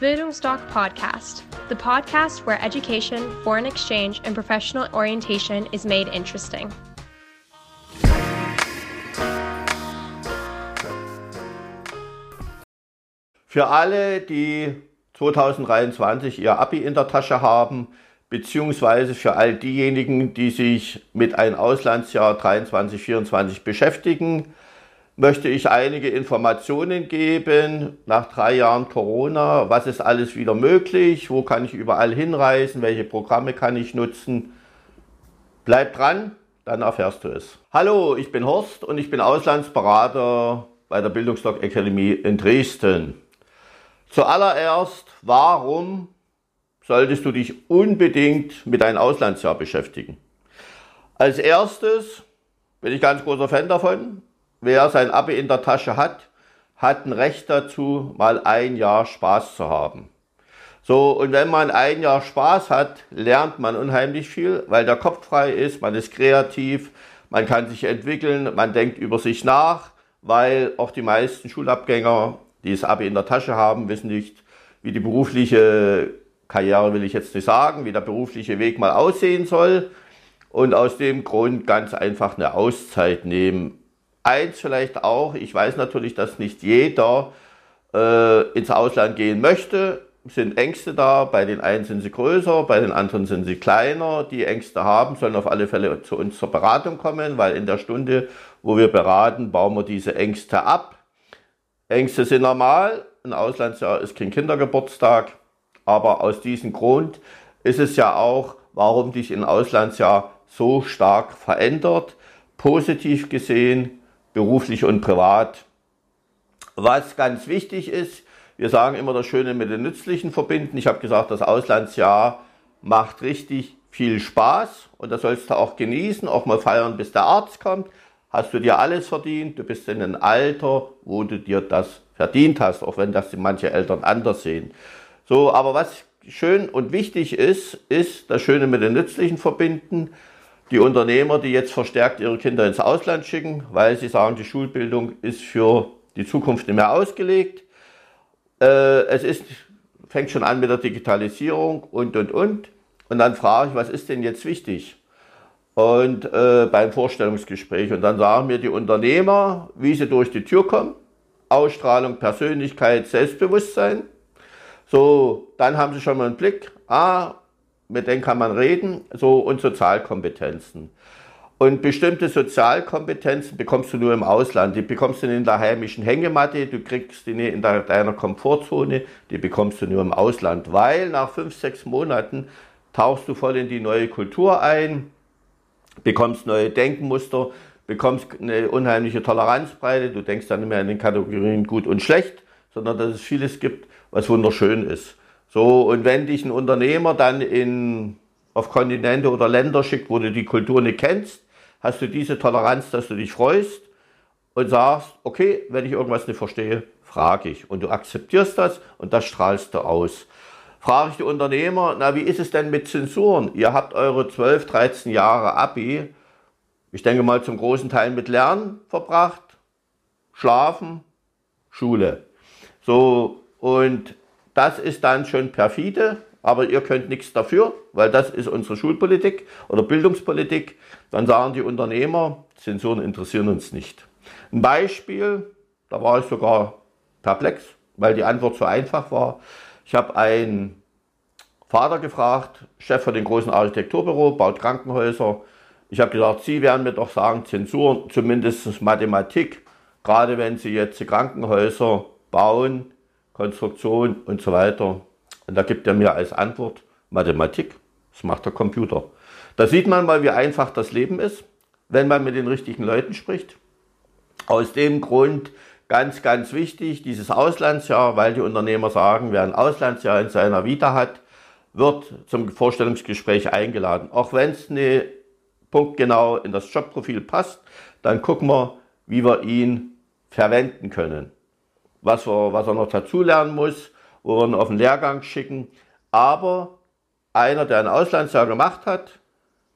Bildungsdoc Podcast, the podcast where education, foreign exchange, and professional orientation is made interesting. Für alle, die 2023 ihr Abi in der Tasche haben, beziehungsweise für all diejenigen, die sich mit einem Auslandsjahr 23-24 beschäftigen, möchte ich einige Informationen geben nach drei Jahren Corona. Was ist alles wieder möglich? Wo kann ich überall hinreisen? Welche Programme kann ich nutzen? Bleib dran, dann erfährst du es. Hallo, ich bin Horst und ich bin Auslandsberater bei der Bildungsdoc Academy in Dresden. Zuallererst, warum solltest du dich unbedingt mit deinem Auslandsjahr beschäftigen? Als erstes bin ich ganz großer Fan davon, wer sein Abi in der Tasche hat, hat ein Recht dazu, mal ein Jahr Spaß zu haben. So, und wenn man ein Jahr Spaß hat, lernt man unheimlich viel, weil der Kopf frei ist, man ist kreativ, man kann sich entwickeln, man denkt über sich nach, weil auch die meisten Schulabgänger, die das Abi in der Tasche haben, wissen nicht, wie die berufliche Karriere will ich jetzt nicht sagen, wie der berufliche Weg mal aussehen soll. Und aus dem Grund ganz einfach eine Auszeit nehmen. Eins vielleicht auch, ich weiß natürlich, dass nicht jeder äh, ins Ausland gehen möchte. Sind Ängste da, bei den einen sind sie größer, bei den anderen sind sie kleiner. Die Ängste haben, sollen auf alle Fälle zu uns zur Beratung kommen, weil in der Stunde, wo wir beraten, bauen wir diese Ängste ab. Ängste sind normal, ein Auslandsjahr ist kein Kindergeburtstag, aber aus diesem Grund ist es ja auch, warum dich ein Auslandsjahr so stark verändert, positiv gesehen, beruflich und privat. Was ganz wichtig ist, wir sagen immer das Schöne mit dem Nützlichen verbinden. Ich habe gesagt, das Auslandsjahr macht richtig viel Spaß und das sollst du auch genießen, auch mal feiern, bis der Arzt kommt. Hast du dir alles verdient, du bist in einem Alter, wo du dir das verdient hast, auch wenn das manche Eltern anders sehen. So, aber was schön und wichtig ist, ist das Schöne mit dem Nützlichen verbinden die Unternehmer, die jetzt verstärkt ihre Kinder ins Ausland schicken, weil sie sagen, die Schulbildung ist für die Zukunft nicht mehr ausgelegt. Äh, es ist, fängt schon an mit der Digitalisierung und, und, und. Und dann frage ich, was ist denn jetzt wichtig? Und äh, beim Vorstellungsgespräch. Und dann sagen mir die Unternehmer, wie sie durch die Tür kommen. Ausstrahlung, Persönlichkeit, Selbstbewusstsein. So, dann haben sie schon mal einen Blick. Ah, mit denen kann man reden, so und Sozialkompetenzen. Und bestimmte Sozialkompetenzen bekommst du nur im Ausland. Die bekommst du nicht in der heimischen Hängematte, du kriegst die nicht in deiner Komfortzone, die bekommst du nur im Ausland. Weil nach fünf, sechs Monaten tauchst du voll in die neue Kultur ein, bekommst neue Denkmuster, bekommst eine unheimliche Toleranzbreite. Du denkst dann nicht mehr in den Kategorien gut und schlecht, sondern dass es vieles gibt, was wunderschön ist. So, und wenn dich ein Unternehmer dann in, auf Kontinente oder Länder schickt, wo du die Kultur nicht kennst, hast du diese Toleranz, dass du dich freust und sagst, okay, wenn ich irgendwas nicht verstehe, frage ich. Und du akzeptierst das und das strahlst du aus. Frage ich die Unternehmer, na, wie ist es denn mit Zensuren? Ihr habt eure 12, 13 Jahre Abi, ich denke mal zum großen Teil mit Lernen verbracht, Schlafen, Schule. So, und das ist dann schon perfide, aber ihr könnt nichts dafür, weil das ist unsere Schulpolitik oder Bildungspolitik. Dann sagen die Unternehmer, Zensuren interessieren uns nicht. Ein Beispiel, da war ich sogar perplex, weil die Antwort so einfach war. Ich habe einen Vater gefragt, Chef von dem großen Architekturbüro, baut Krankenhäuser. Ich habe gesagt, Sie werden mir doch sagen, Zensuren, zumindest Mathematik, gerade wenn Sie jetzt Krankenhäuser bauen, Konstruktion und so weiter. Und da gibt er mir als Antwort Mathematik. Das macht der Computer. Da sieht man mal, wie einfach das Leben ist, wenn man mit den richtigen Leuten spricht. Aus dem Grund ganz, ganz wichtig, dieses Auslandsjahr, weil die Unternehmer sagen, wer ein Auslandsjahr in seiner Vita hat, wird zum Vorstellungsgespräch eingeladen. Auch wenn es nicht punktgenau in das Jobprofil passt, dann gucken wir, wie wir ihn verwenden können was, wir, was er noch dazulernen muss, wo wir ihn auf den Lehrgang schicken. Aber einer, der ein Auslandsjahr gemacht hat,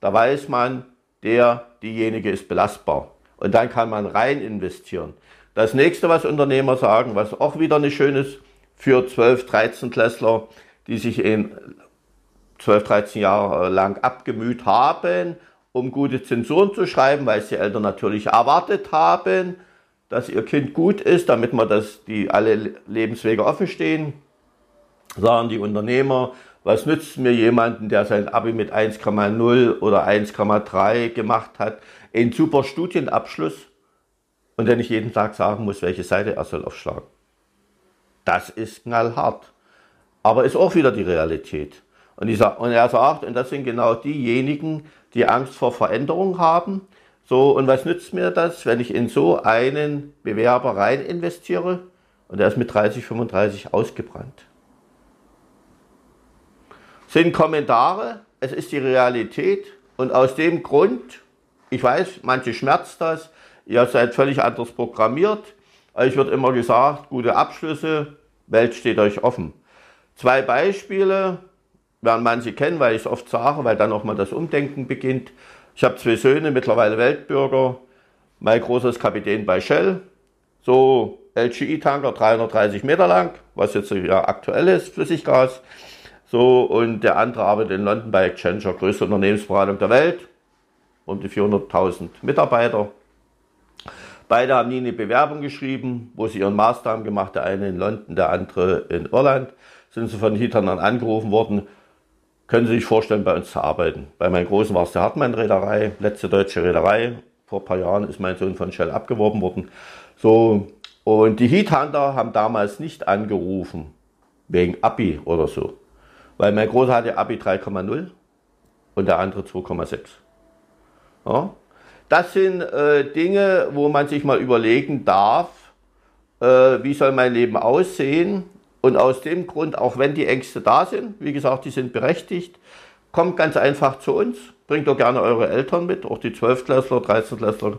da weiß man, der, diejenige ist belastbar. Und dann kann man rein investieren. Das nächste, was Unternehmer sagen, was auch wieder nicht schön ist, für 12, 13 Klässler, die sich in 12, 13 Jahre lang abgemüht haben, um gute Zensuren zu schreiben, weil es die Eltern natürlich erwartet haben, dass ihr Kind gut ist, damit man das, die alle Lebenswege offen stehen. Sagen die Unternehmer, was nützt mir jemanden, der sein Abi mit 1,0 oder 1,3 gemacht hat, einen super Studienabschluss und der nicht jeden Tag sagen muss, welche Seite er soll aufschlagen. Das ist knallhart. Aber ist auch wieder die Realität. Und, sag, und er sagt, und das sind genau diejenigen, die Angst vor Veränderung haben. So, und was nützt mir das, wenn ich in so einen Bewerber rein investiere und er ist mit 30, 35 ausgebrannt? Sind Kommentare, es ist die Realität und aus dem Grund, ich weiß, manche schmerzt das, ihr seid völlig anders programmiert. Euch wird immer gesagt, gute Abschlüsse, Welt steht euch offen. Zwei Beispiele, werden manche kennen, weil ich es oft sage, weil dann auch mal das Umdenken beginnt. Ich habe zwei Söhne, mittlerweile Weltbürger. Mein großer ist Kapitän bei Shell. So LGI-Tanker, 330 Meter lang, was jetzt ja aktuell ist, Flüssiggas. So, und der andere arbeitet in London bei Accenture, größte Unternehmensberatung der Welt. Um die 400.000 Mitarbeiter. Beide haben nie eine Bewerbung geschrieben, wo sie ihren Master haben gemacht, der eine in London, der andere in Irland. Sind sie von Hittern angerufen worden, können Sie sich vorstellen, bei uns zu arbeiten. Bei meinem Großen war es der Hartmann-Reederei, letzte deutsche Reederei. Vor ein paar Jahren ist mein Sohn von Shell abgeworben worden. So, und die Heathunter haben damals nicht angerufen, wegen Abi oder so. Weil mein Großer hatte Abi 3,0 und der andere 2,6. Ja? Das sind äh, Dinge, wo man sich mal überlegen darf, äh, wie soll mein Leben aussehen und aus dem Grund, auch wenn die Ängste da sind, wie gesagt, die sind berechtigt, kommt ganz einfach zu uns, bringt doch gerne eure Eltern mit, auch die 12-Klässler, 13-Klässler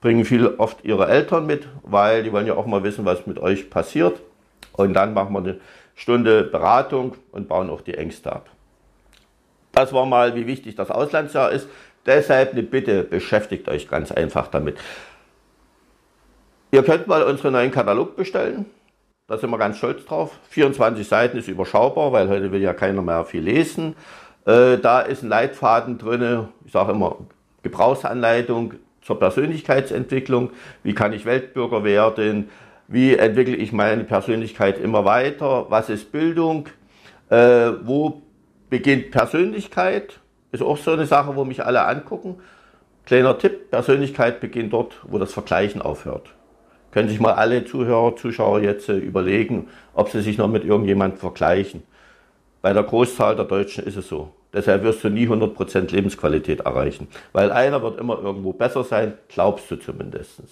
bringen viel oft ihre Eltern mit, weil die wollen ja auch mal wissen, was mit euch passiert. Und dann machen wir eine Stunde Beratung und bauen auch die Ängste ab. Das war mal, wie wichtig das Auslandsjahr ist. Deshalb eine Bitte, beschäftigt euch ganz einfach damit. Ihr könnt mal unseren neuen Katalog bestellen. Da sind wir ganz stolz drauf. 24 Seiten ist überschaubar, weil heute will ja keiner mehr viel lesen. Äh, da ist ein Leitfaden drin, ich sage immer Gebrauchsanleitung zur Persönlichkeitsentwicklung. Wie kann ich Weltbürger werden? Wie entwickle ich meine Persönlichkeit immer weiter? Was ist Bildung? Äh, wo beginnt Persönlichkeit? Ist auch so eine Sache, wo mich alle angucken. Kleiner Tipp, Persönlichkeit beginnt dort, wo das Vergleichen aufhört. Können sich mal alle Zuhörer, Zuschauer jetzt äh, überlegen, ob sie sich noch mit irgendjemandem vergleichen. Bei der Großzahl der Deutschen ist es so. Deshalb wirst du nie 100% Lebensqualität erreichen. Weil einer wird immer irgendwo besser sein, glaubst du zumindest.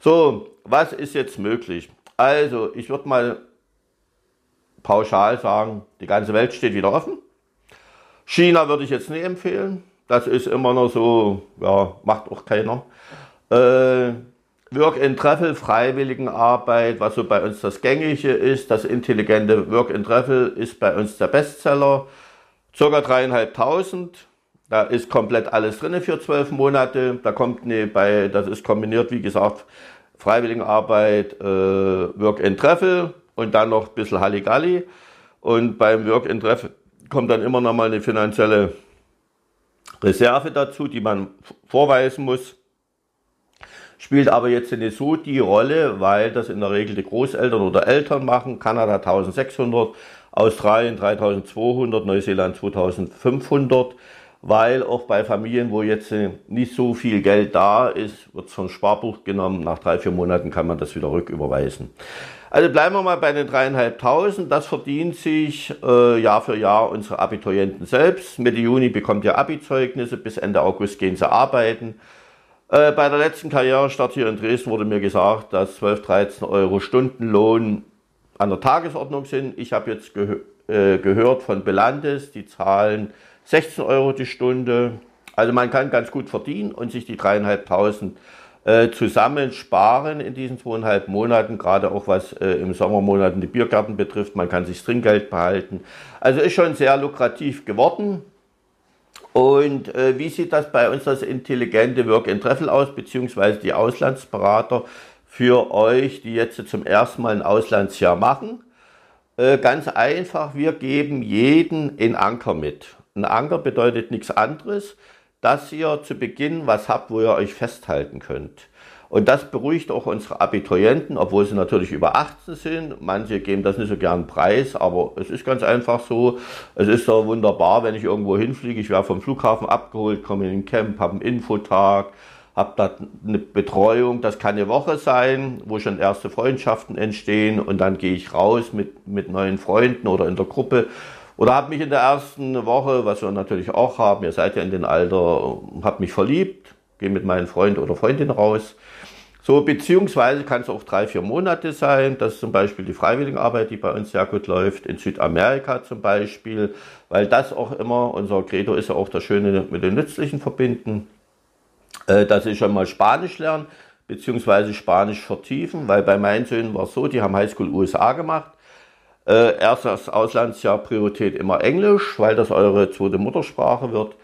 So, was ist jetzt möglich? Also, ich würde mal pauschal sagen, die ganze Welt steht wieder offen. China würde ich jetzt nicht empfehlen. Das ist immer noch so, ja, macht auch keiner. Äh, Work in Treffel, Freiwilligenarbeit, was so bei uns das Gängige ist. Das intelligente Work in Treffel ist bei uns der Bestseller. Circa dreieinhalbtausend. Da ist komplett alles drin für zwölf Monate. Da kommt eine bei, das ist kombiniert, wie gesagt, Freiwilligenarbeit, äh, Work in Treffel und dann noch ein bisschen Halligalli. Und beim Work in Treffel kommt dann immer noch mal eine finanzielle Reserve dazu, die man vorweisen muss spielt aber jetzt nicht so die Rolle, weil das in der Regel die Großeltern oder Eltern machen. Kanada 1600, Australien 3200, Neuseeland 2500, weil auch bei Familien, wo jetzt nicht so viel Geld da ist, wird es vom Sparbuch genommen. Nach drei, vier Monaten kann man das wieder rücküberweisen. Also bleiben wir mal bei den dreieinhalbtausend. Das verdient sich äh, Jahr für Jahr unsere Abiturienten selbst. Mitte Juni bekommt ihr Abi-Zeugnisse, bis Ende August gehen sie arbeiten. Äh, bei der letzten Karrierestadt hier in Dresden wurde mir gesagt, dass 12, 13 Euro Stundenlohn an der Tagesordnung sind. Ich habe jetzt gehö äh, gehört von Belandes, die zahlen 16 Euro die Stunde. Also man kann ganz gut verdienen und sich die dreieinhalbtausend äh, zusammen sparen in diesen zweieinhalb Monaten, gerade auch was äh, im Sommermonaten die Biergärten betrifft. Man kann sich Trinkgeld behalten. Also ist schon sehr lukrativ geworden. Und äh, wie sieht das bei uns das intelligente Work in Treffel aus, beziehungsweise die Auslandsberater für euch, die jetzt zum ersten Mal ein Auslandsjahr machen? Äh, ganz einfach, wir geben jeden einen Anker mit. Ein Anker bedeutet nichts anderes, dass ihr zu Beginn was habt, wo ihr euch festhalten könnt. Und das beruhigt auch unsere Abiturienten, obwohl sie natürlich über 18 sind. Manche geben das nicht so gern preis, aber es ist ganz einfach so. Es ist so wunderbar, wenn ich irgendwo hinfliege. Ich werde vom Flughafen abgeholt, komme in den Camp, habe einen Infotag, habe da eine Betreuung. Das kann eine Woche sein, wo schon erste Freundschaften entstehen und dann gehe ich raus mit, mit neuen Freunden oder in der Gruppe. Oder habe mich in der ersten Woche, was wir natürlich auch haben, ihr seid ja in dem Alter, habe mich verliebt, gehe mit meinen Freund oder Freundin raus. So, beziehungsweise kann es auch drei, vier Monate sein. Das ist zum Beispiel die Freiwilligenarbeit, die bei uns sehr gut läuft, in Südamerika zum Beispiel, weil das auch immer, unser Credo ist ja auch das Schöne mit den Nützlichen verbinden, äh, dass ich schon mal Spanisch lernen, beziehungsweise Spanisch vertiefen, weil bei meinen Söhnen war es so, die haben Highschool USA gemacht. Äh, erstes Auslandsjahr Priorität immer Englisch, weil das eure zweite Muttersprache wird.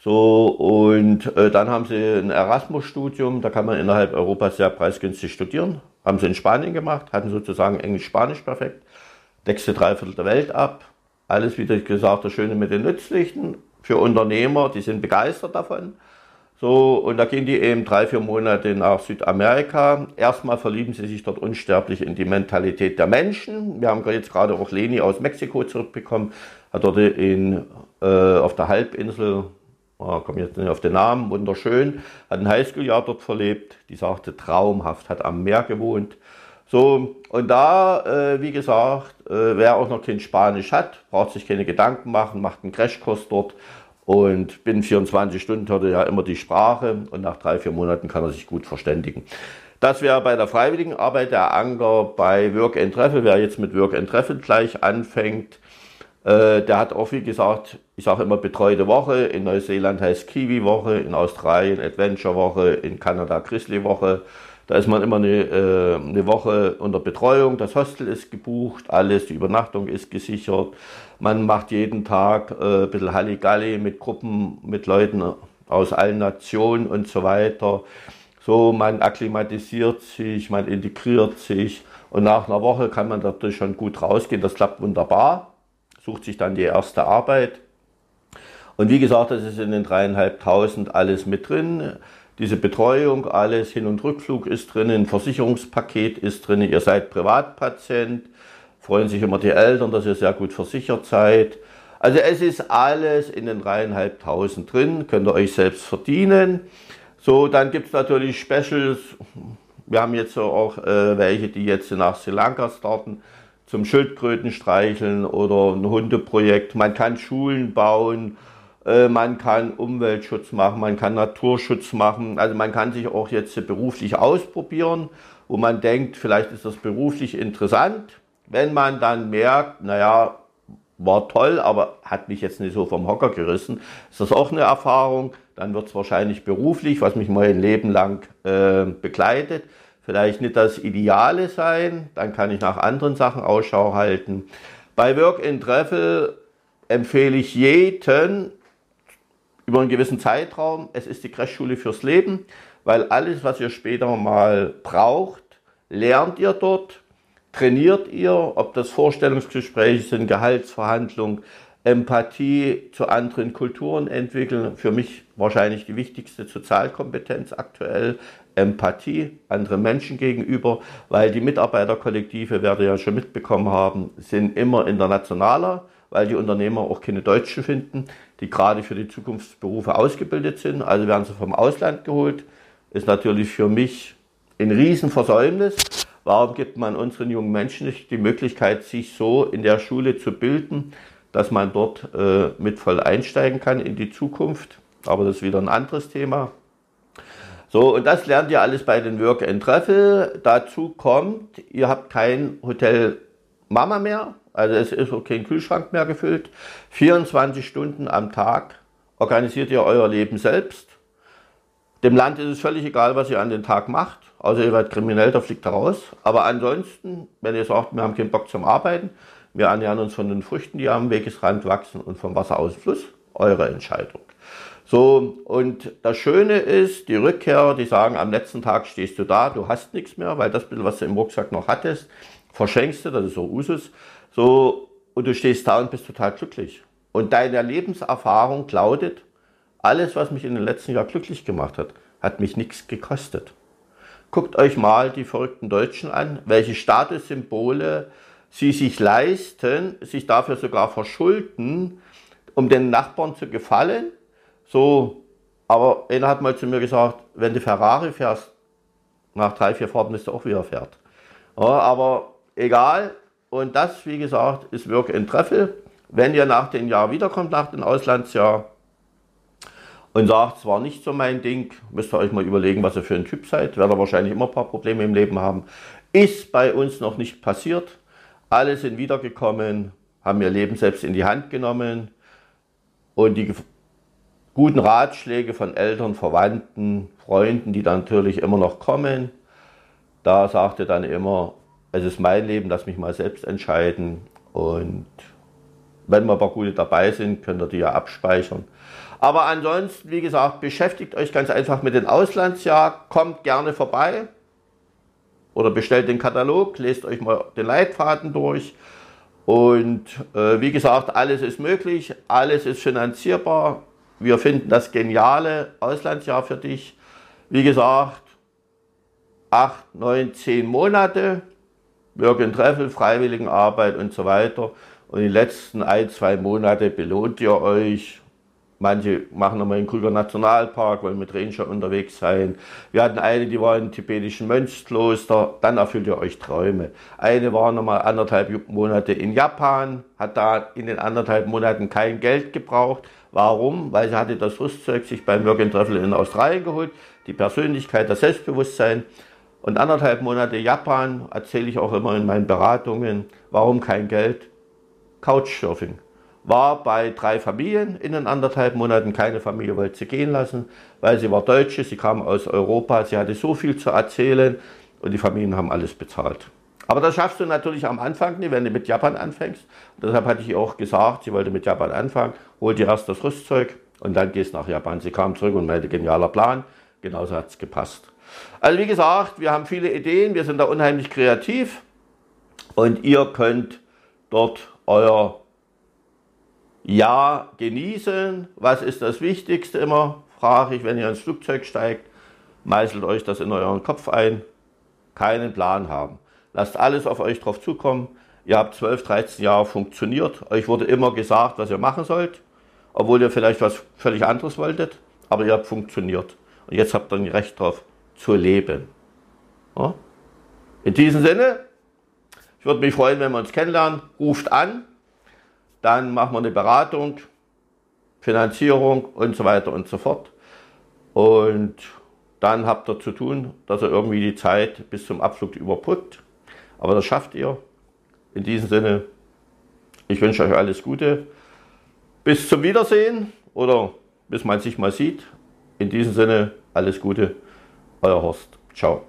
So, und äh, dann haben sie ein Erasmus-Studium, da kann man innerhalb Europas sehr preisgünstig studieren. Haben sie in Spanien gemacht, hatten sozusagen Englisch-Spanisch perfekt, deckste Dreiviertel der Welt ab. Alles, wie gesagt, das Schöne mit den Nützlichen. Für Unternehmer, die sind begeistert davon. So, und da gehen die eben drei, vier Monate nach Südamerika. Erstmal verlieben sie sich dort unsterblich in die Mentalität der Menschen. Wir haben jetzt gerade auch Leni aus Mexiko zurückbekommen, hat dort in, äh, auf der Halbinsel oh, komme jetzt nicht auf den Namen, wunderschön, hat ein Highschool-Jahr dort verlebt, die sagte traumhaft, hat am Meer gewohnt. So, und da, äh, wie gesagt, äh, wer auch noch kein Spanisch hat, braucht sich keine Gedanken machen, macht einen Crashkurs dort und binnen 24 Stunden hört er ja immer die Sprache und nach drei, vier Monaten kann er sich gut verständigen. Das wäre bei der freiwilligen Arbeit der Anker bei Work and Treffel, wer jetzt mit Work and Treffel gleich anfängt, äh, der hat auch, wie gesagt, ich sage immer betreute Woche. In Neuseeland heißt Kiwi-Woche, in Australien Adventure-Woche, in Kanada Grizzly-Woche. Da ist man immer eine, äh, eine Woche unter Betreuung. Das Hostel ist gebucht, alles, die Übernachtung ist gesichert. Man macht jeden Tag äh, ein bisschen Halligalli mit Gruppen, mit Leuten aus allen Nationen und so weiter. So, man akklimatisiert sich, man integriert sich und nach einer Woche kann man dadurch schon gut rausgehen. Das klappt wunderbar sucht sich dann die erste Arbeit. Und wie gesagt, das ist in den dreieinhalbtausend alles mit drin. Diese Betreuung, alles Hin- und Rückflug ist drin, ein Versicherungspaket ist drin, ihr seid Privatpatient, freuen sich immer die Eltern, dass ihr sehr gut versichert seid. Also es ist alles in den dreieinhalbtausend drin, könnt ihr euch selbst verdienen. So, dann gibt es natürlich Specials. Wir haben jetzt auch äh, welche, die jetzt nach Sri Lanka starten zum Schildkröten streicheln oder ein Hundeprojekt. Man kann Schulen bauen, man kann Umweltschutz machen, man kann Naturschutz machen. Also man kann sich auch jetzt beruflich ausprobieren, wo man denkt, vielleicht ist das beruflich interessant. Wenn man dann merkt, naja, war toll, aber hat mich jetzt nicht so vom Hocker gerissen, ist das auch eine Erfahrung. Dann wird es wahrscheinlich beruflich, was mich mein Leben lang äh, begleitet vielleicht nicht das Ideale sein, dann kann ich nach anderen Sachen Ausschau halten. Bei Work in Treffel empfehle ich jeden über einen gewissen Zeitraum, es ist die Crashschule fürs Leben, weil alles, was ihr später mal braucht, lernt ihr dort, trainiert ihr, ob das Vorstellungsgespräche sind, Gehaltsverhandlungen, Empathie zu anderen Kulturen entwickeln. Für mich wahrscheinlich die wichtigste Sozialkompetenz aktuell. Empathie anderen Menschen gegenüber, weil die Mitarbeiterkollektive, werdet ihr ja schon mitbekommen haben, sind immer internationaler, weil die Unternehmer auch keine Deutschen finden, die gerade für die Zukunftsberufe ausgebildet sind. Also werden sie vom Ausland geholt. Ist natürlich für mich ein Riesenversäumnis. Warum gibt man unseren jungen Menschen nicht die Möglichkeit, sich so in der Schule zu bilden, dass man dort äh, mit voll einsteigen kann in die Zukunft? Aber das ist wieder ein anderes Thema. So, und das lernt ihr alles bei den Work and Treffel. Dazu kommt, ihr habt kein Hotel Mama mehr, also es ist auch kein Kühlschrank mehr gefüllt. 24 Stunden am Tag organisiert ihr euer Leben selbst. Dem Land ist es völlig egal, was ihr an den Tag macht. außer ihr werdet kriminell, da fliegt raus. Aber ansonsten, wenn ihr sagt, wir haben keinen Bock zum Arbeiten, wir ernähren uns von den Früchten, die am Wegesrand wachsen und vom Wasserausfluss, eure Entscheidung. So, und das Schöne ist, die Rückkehrer, die sagen, am letzten Tag stehst du da, du hast nichts mehr, weil das bisschen, was du im Rucksack noch hattest, verschenkst du, das ist so Usus. So, und du stehst da und bist total glücklich. Und deine Lebenserfahrung lautet, alles, was mich in den letzten Jahren glücklich gemacht hat, hat mich nichts gekostet. Guckt euch mal die verrückten Deutschen an, welche Statussymbole sie sich leisten, sich dafür sogar verschulden, um den Nachbarn zu gefallen. So, aber einer hat mal zu mir gesagt, wenn du Ferrari fährst, nach drei, vier Fahrten ist er auch wieder fährt. Ja, aber egal. Und das, wie gesagt, ist Work in Treffel. Wenn ihr nach dem Jahr wiederkommt, nach dem Auslandsjahr, und sagt, es war nicht so mein Ding, müsst ihr euch mal überlegen, was ihr für ein Typ seid. Werdet wahrscheinlich immer ein paar Probleme im Leben haben. Ist bei uns noch nicht passiert. Alle sind wiedergekommen, haben ihr Leben selbst in die Hand genommen und die guten Ratschläge von Eltern, Verwandten, Freunden, die dann natürlich immer noch kommen, da sagte dann immer, es ist mein Leben, lass mich mal selbst entscheiden und wenn wir ein paar gute dabei sind, könnt ihr die ja abspeichern. Aber ansonsten, wie gesagt, beschäftigt euch ganz einfach mit dem Auslandsjahr, kommt gerne vorbei oder bestellt den Katalog, lest euch mal den Leitfaden durch. Und äh, wie gesagt, alles ist möglich, alles ist finanzierbar. Wir finden das geniale Auslandsjahr für dich. Wie gesagt, acht, neun, zehn Monate, And Travel, Freiwilligenarbeit und so weiter. Und die letzten ein, zwei Monate belohnt ihr euch Manche machen nochmal in Krüger Nationalpark, wollen mit Ranger unterwegs sein. Wir hatten eine, die war im tibetischen Mönchskloster, dann erfüllt ihr euch Träume. Eine war nochmal anderthalb Monate in Japan, hat da in den anderthalb Monaten kein Geld gebraucht. Warum? Weil sie hatte das Rüstzeug sich beim Work Travel in Australien geholt, die Persönlichkeit, das Selbstbewusstsein. Und anderthalb Monate Japan erzähle ich auch immer in meinen Beratungen. Warum kein Geld? Couchsurfing war bei drei Familien in den anderthalb Monaten. Keine Familie wollte sie gehen lassen, weil sie war Deutsche, sie kam aus Europa, sie hatte so viel zu erzählen und die Familien haben alles bezahlt. Aber das schaffst du natürlich am Anfang nicht, wenn du mit Japan anfängst. Und deshalb hatte ich auch gesagt, sie wollte mit Japan anfangen, hol dir erst das Rüstzeug und dann gehst nach Japan. Sie kam zurück und meinte, genialer Plan. Genauso hat es gepasst. Also wie gesagt, wir haben viele Ideen, wir sind da unheimlich kreativ und ihr könnt dort euer ja, genießen. Was ist das Wichtigste immer? Frage ich, wenn ihr ins Flugzeug steigt. Meißelt euch das in euren Kopf ein. Keinen Plan haben. Lasst alles auf euch drauf zukommen. Ihr habt 12, 13 Jahre funktioniert. Euch wurde immer gesagt, was ihr machen sollt. Obwohl ihr vielleicht was völlig anderes wolltet. Aber ihr habt funktioniert. Und jetzt habt ihr ein Recht drauf zu leben. Ja? In diesem Sinne, ich würde mich freuen, wenn wir uns kennenlernen. Ruft an. Dann machen wir eine Beratung, Finanzierung und so weiter und so fort. Und dann habt ihr zu tun, dass ihr irgendwie die Zeit bis zum Abflug überbrückt. Aber das schafft ihr. In diesem Sinne, ich wünsche euch alles Gute. Bis zum Wiedersehen oder bis man sich mal sieht. In diesem Sinne, alles Gute. Euer Horst. Ciao.